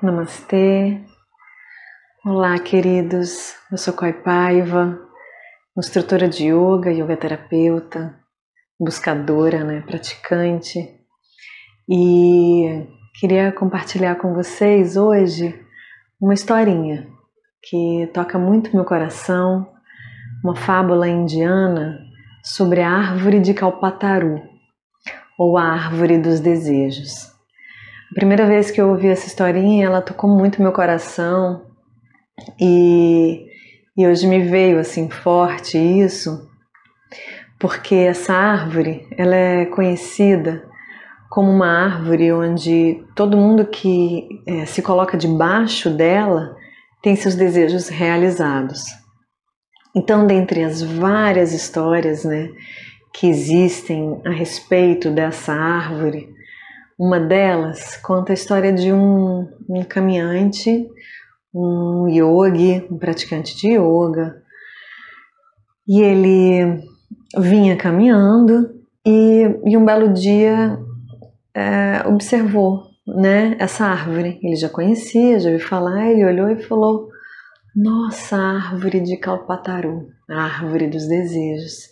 Namastê. Olá, queridos. Eu sou Koi Paiva, instrutora de yoga, yoga terapeuta, buscadora, né, praticante. E queria compartilhar com vocês hoje uma historinha que toca muito meu coração, uma fábula indiana sobre a árvore de Kalpataru, ou a árvore dos desejos. Primeira vez que eu ouvi essa historinha, ela tocou muito meu coração e, e hoje me veio assim forte isso, porque essa árvore, ela é conhecida como uma árvore onde todo mundo que é, se coloca debaixo dela tem seus desejos realizados. Então, dentre as várias histórias, né, que existem a respeito dessa árvore, uma delas conta a história de um, um caminhante, um yogi, um praticante de yoga, e ele vinha caminhando e, e um belo dia é, observou né, essa árvore. Ele já conhecia, já ouviu falar, ele olhou e falou: Nossa, árvore de Kalpataru, a árvore dos desejos.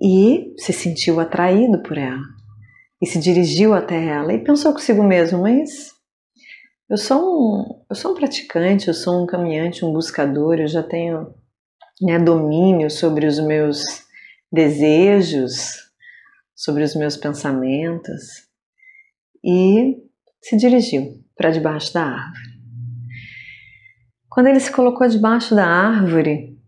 E se sentiu atraído por ela e se dirigiu até ela e pensou consigo mesmo, mas eu sou um, eu sou um praticante, eu sou um caminhante, um buscador, eu já tenho né, domínio sobre os meus desejos, sobre os meus pensamentos e se dirigiu para debaixo da árvore. Quando ele se colocou debaixo da árvore,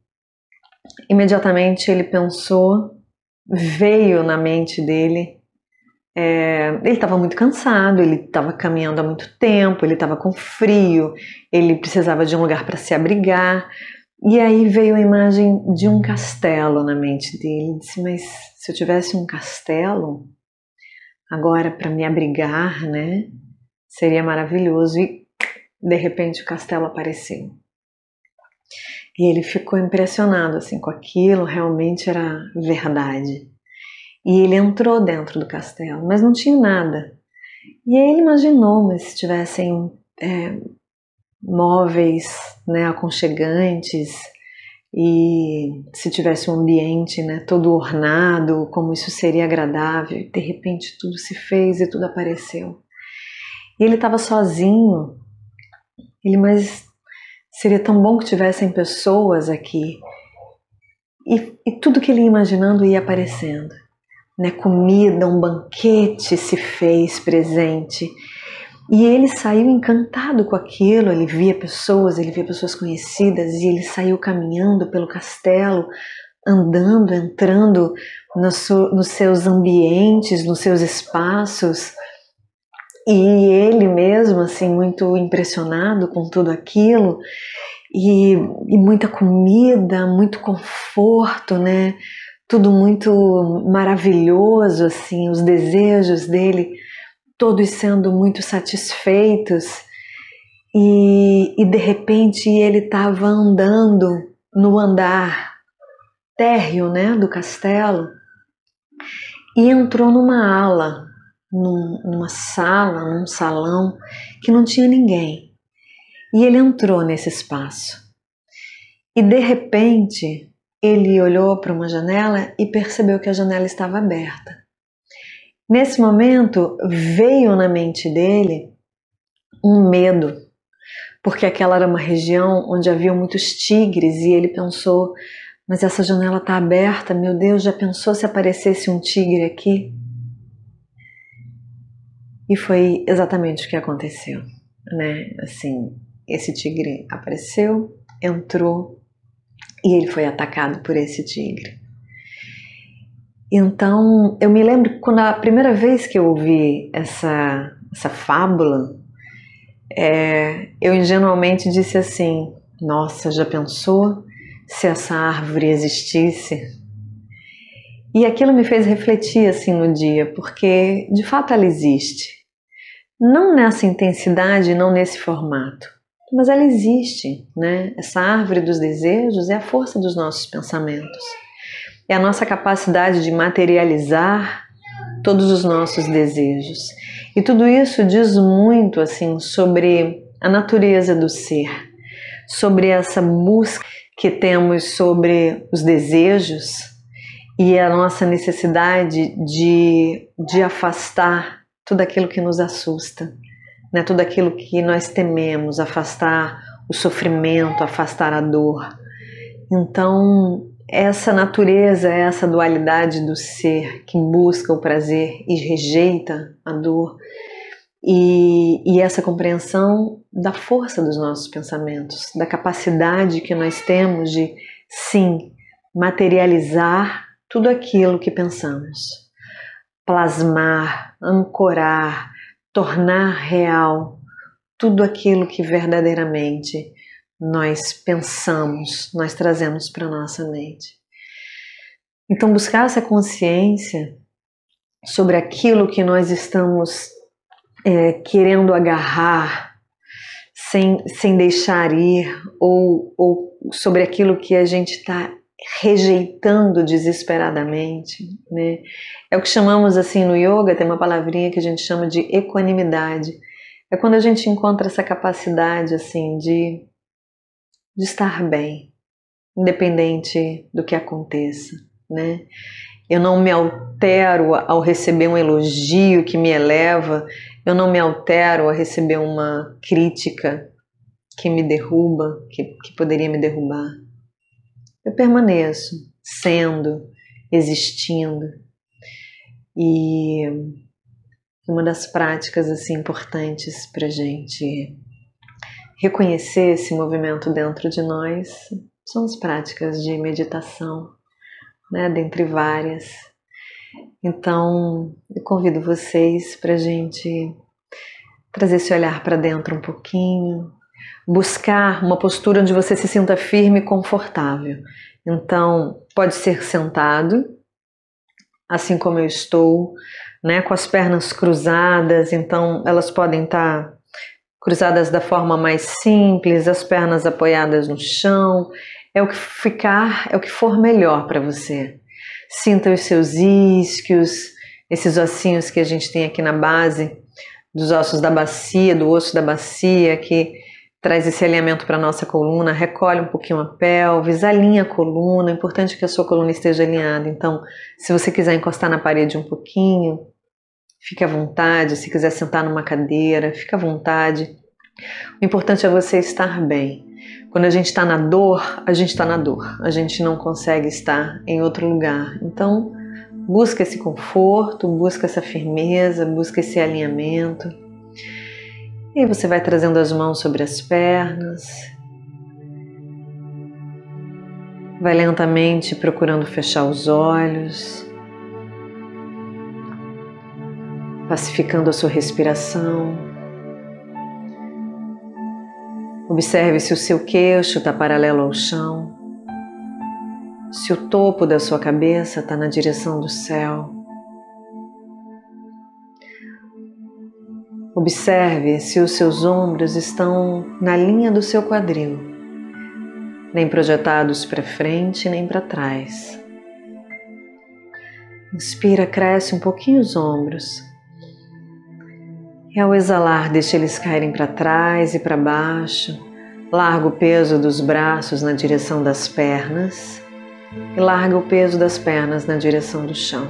imediatamente ele pensou, veio na mente dele é, ele estava muito cansado, ele estava caminhando há muito tempo, ele estava com frio, ele precisava de um lugar para se abrigar. E aí veio a imagem de um castelo na mente dele. Ele disse: Mas se eu tivesse um castelo agora para me abrigar, né? Seria maravilhoso. E de repente o castelo apareceu. E ele ficou impressionado assim com aquilo, realmente era verdade. E ele entrou dentro do castelo, mas não tinha nada. E aí ele imaginou, mas se tivessem é, móveis né, aconchegantes e se tivesse um ambiente né, todo ornado, como isso seria agradável. E de repente tudo se fez e tudo apareceu. E ele estava sozinho. Ele, mas seria tão bom que tivessem pessoas aqui. E, e tudo que ele ia imaginando ia aparecendo né, comida, um banquete se fez presente. E ele saiu encantado com aquilo, ele via pessoas, ele via pessoas conhecidas e ele saiu caminhando pelo castelo, andando, entrando nos seus ambientes, nos seus espaços. E ele mesmo, assim, muito impressionado com tudo aquilo, e, e muita comida, muito conforto, né? Tudo muito maravilhoso, assim, os desejos dele todos sendo muito satisfeitos. E, e de repente ele estava andando no andar térreo né, do castelo e entrou numa ala, num, numa sala, num salão que não tinha ninguém. E ele entrou nesse espaço. E de repente ele olhou para uma janela e percebeu que a janela estava aberta. Nesse momento, veio na mente dele um medo, porque aquela era uma região onde havia muitos tigres e ele pensou: mas essa janela está aberta, meu Deus, já pensou se aparecesse um tigre aqui? E foi exatamente o que aconteceu, né? Assim, esse tigre apareceu, entrou e ele foi atacado por esse tigre. Então, eu me lembro quando a primeira vez que eu ouvi essa, essa fábula, é, eu ingenuamente disse assim: Nossa, já pensou se essa árvore existisse? E aquilo me fez refletir assim no dia, porque de fato ela existe. Não nessa intensidade, não nesse formato mas ela existe, né? Essa árvore dos desejos é a força dos nossos pensamentos. É a nossa capacidade de materializar todos os nossos desejos. E tudo isso diz muito assim sobre a natureza do ser, sobre essa busca que temos sobre os desejos e a nossa necessidade de, de afastar tudo aquilo que nos assusta, né? tudo aquilo que nós tememos, afastar o sofrimento, afastar a dor. Então, essa natureza, essa dualidade do ser que busca o prazer e rejeita a dor, e, e, essa compreensão da força dos nossos pensamentos, da capacidade que nós temos de, sim, materializar tudo aquilo que pensamos, plasmar, ancorar, tornar real tudo aquilo que verdadeiramente nós pensamos, nós trazemos para nossa mente. Então, buscar essa consciência sobre aquilo que nós estamos é, querendo agarrar sem, sem deixar ir, ou, ou sobre aquilo que a gente está rejeitando desesperadamente, né? É o que chamamos assim no yoga, tem uma palavrinha que a gente chama de equanimidade. É quando a gente encontra essa capacidade assim de, de estar bem, independente do que aconteça, né? Eu não me altero ao receber um elogio que me eleva, eu não me altero a receber uma crítica que me derruba, que, que poderia me derrubar. Eu permaneço sendo, existindo. E uma das práticas assim importantes para gente reconhecer esse movimento dentro de nós são as práticas de meditação, né, dentre várias. Então, eu convido vocês para gente trazer esse olhar para dentro um pouquinho, buscar uma postura onde você se sinta firme e confortável. Então, pode ser sentado, assim como eu estou, né, com as pernas cruzadas, então elas podem estar tá cruzadas da forma mais simples, as pernas apoiadas no chão, é o que ficar, é o que for melhor para você. Sinta os seus isquios, esses ossinhos que a gente tem aqui na base dos ossos da bacia, do osso da bacia, que traz esse alinhamento para a nossa coluna, recolhe um pouquinho a pelvis, alinha a coluna, é importante que a sua coluna esteja alinhada. Então, se você quiser encostar na parede um pouquinho, fique à vontade. Se quiser sentar numa cadeira, fique à vontade. O importante é você estar bem. Quando a gente está na dor, a gente está na dor. A gente não consegue estar em outro lugar. Então, busca esse conforto, busca essa firmeza, busca esse alinhamento. E você vai trazendo as mãos sobre as pernas. Vai lentamente procurando fechar os olhos. Pacificando a sua respiração. Observe se o seu queixo está paralelo ao chão, se o topo da sua cabeça está na direção do céu. Observe se os seus ombros estão na linha do seu quadril, nem projetados para frente nem para trás. Inspira, cresce um pouquinho os ombros. E ao exalar, deixa eles caírem para trás e para baixo. Larga o peso dos braços na direção das pernas e larga o peso das pernas na direção do chão.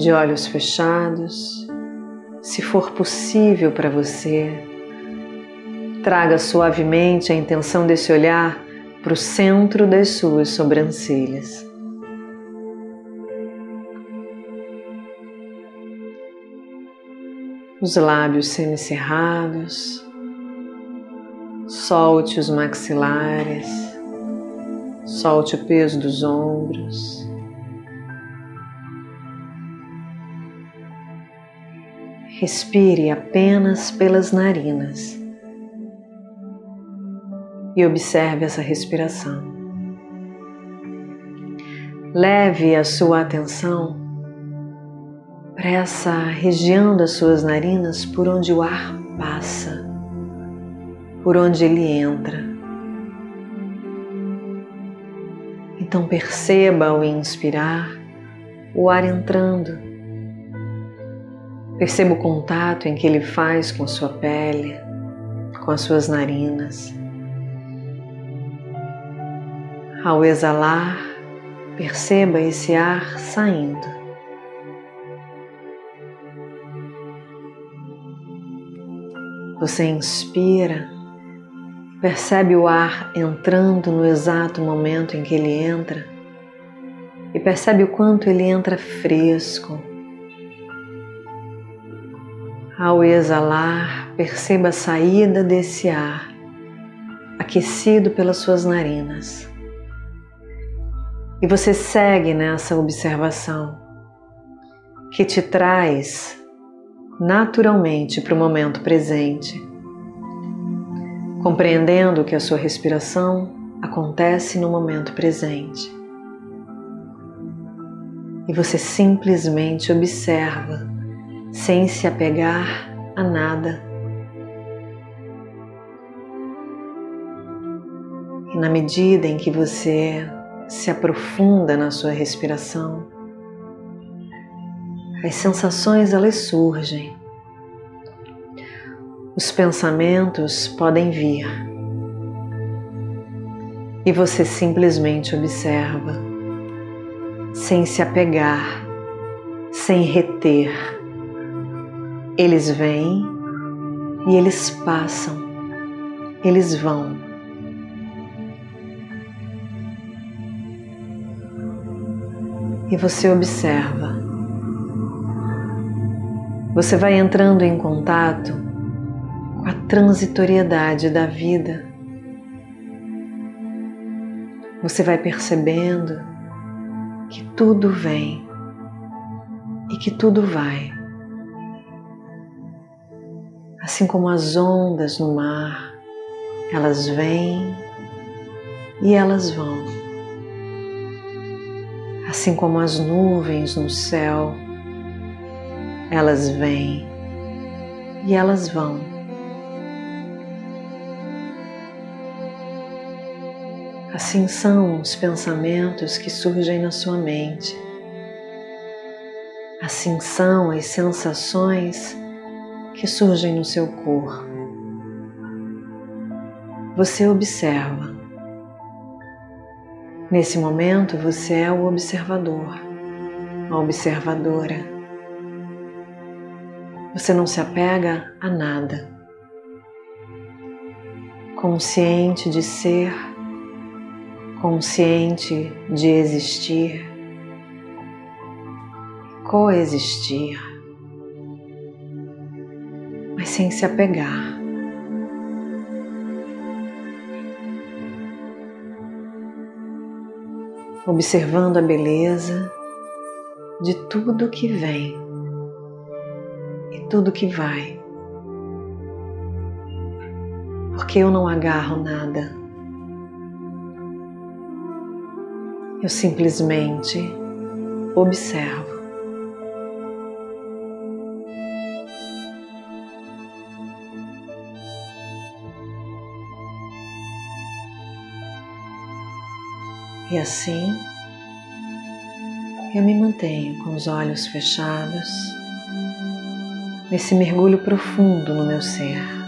De olhos fechados, se for possível para você, traga suavemente a intenção desse olhar para o centro das suas sobrancelhas. os lábios semicerrados, solte os maxilares, solte o peso dos ombros. Respire apenas pelas narinas e observe essa respiração. Leve a sua atenção para essa região das suas narinas por onde o ar passa, por onde ele entra. Então perceba ao inspirar o ar entrando Perceba o contato em que ele faz com sua pele, com as suas narinas. Ao exalar, perceba esse ar saindo. Você inspira, percebe o ar entrando no exato momento em que ele entra e percebe o quanto ele entra fresco. Ao exalar, perceba a saída desse ar, aquecido pelas suas narinas. E você segue nessa observação que te traz naturalmente para o momento presente, compreendendo que a sua respiração acontece no momento presente. E você simplesmente observa, sem se apegar a nada. E na medida em que você se aprofunda na sua respiração, as sensações elas surgem. Os pensamentos podem vir. E você simplesmente observa, sem se apegar, sem reter. Eles vêm e eles passam, eles vão. e você observa. Você vai entrando em contato com a transitoriedade da vida. Você vai percebendo que tudo vem e que tudo vai. Assim como as ondas no mar, elas vêm e elas vão assim como as nuvens no céu, elas vêm e elas vão. Assim são os pensamentos que surgem na sua mente. Assim são as sensações que surgem no seu corpo. Você observa Nesse momento você é o observador, a observadora. Você não se apega a nada. Consciente de ser, consciente de existir, coexistir, mas sem se apegar. observando a beleza de tudo que vem e tudo que vai. Porque eu não agarro nada. Eu simplesmente observo. E assim eu me mantenho com os olhos fechados nesse mergulho profundo no meu ser.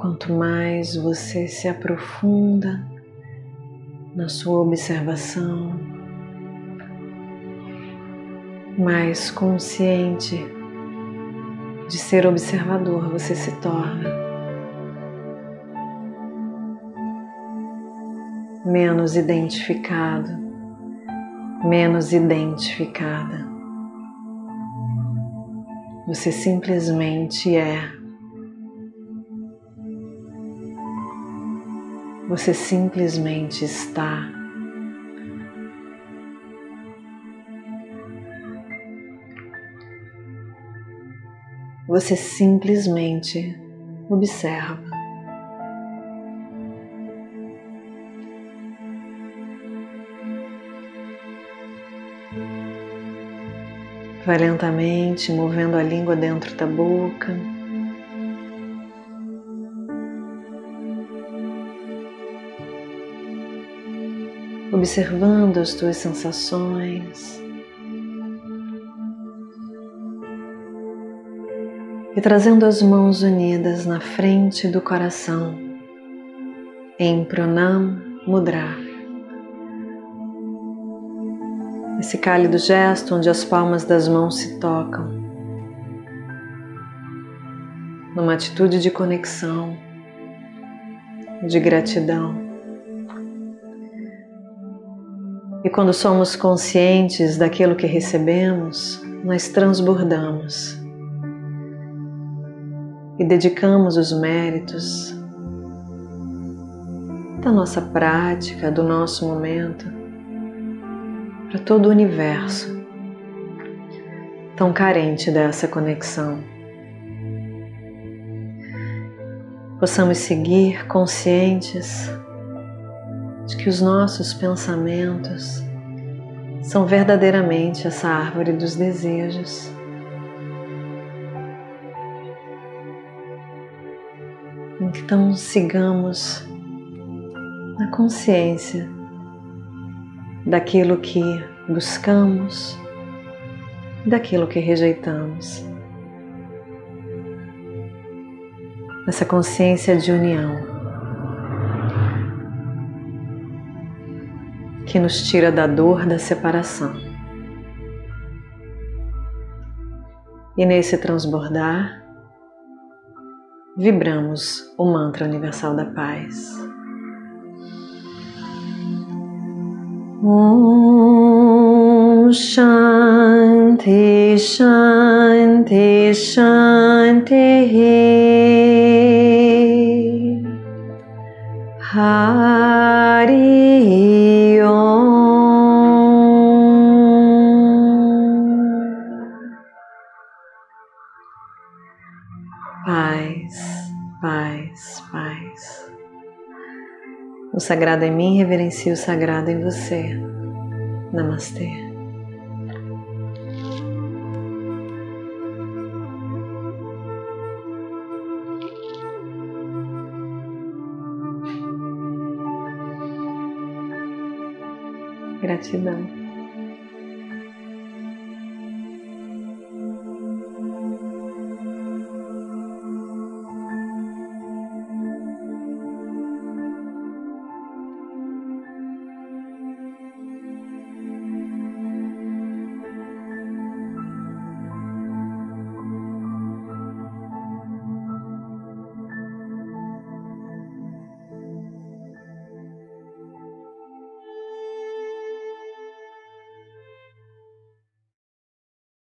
Quanto mais você se aprofunda na sua observação, mais consciente de ser observador você se torna. Menos identificado, menos identificada. Você simplesmente é. Você simplesmente está. Você simplesmente observa. Vai lentamente movendo a língua dentro da boca. Observando as tuas sensações e trazendo as mãos unidas na frente do coração em Pranam Mudra. Esse cálido gesto onde as palmas das mãos se tocam, numa atitude de conexão, de gratidão. E quando somos conscientes daquilo que recebemos, nós transbordamos e dedicamos os méritos da nossa prática, do nosso momento, para todo o universo tão carente dessa conexão. Possamos seguir conscientes de que os nossos pensamentos são verdadeiramente essa árvore dos desejos. Então sigamos na consciência daquilo que buscamos, daquilo que rejeitamos. Essa consciência de união. Que nos tira da dor da separação. E nesse transbordar, vibramos o mantra universal da paz. Om Shanti Shanti Shanti Hari O sagrado em mim reverencia o sagrado em você. Namastê. Gratidão.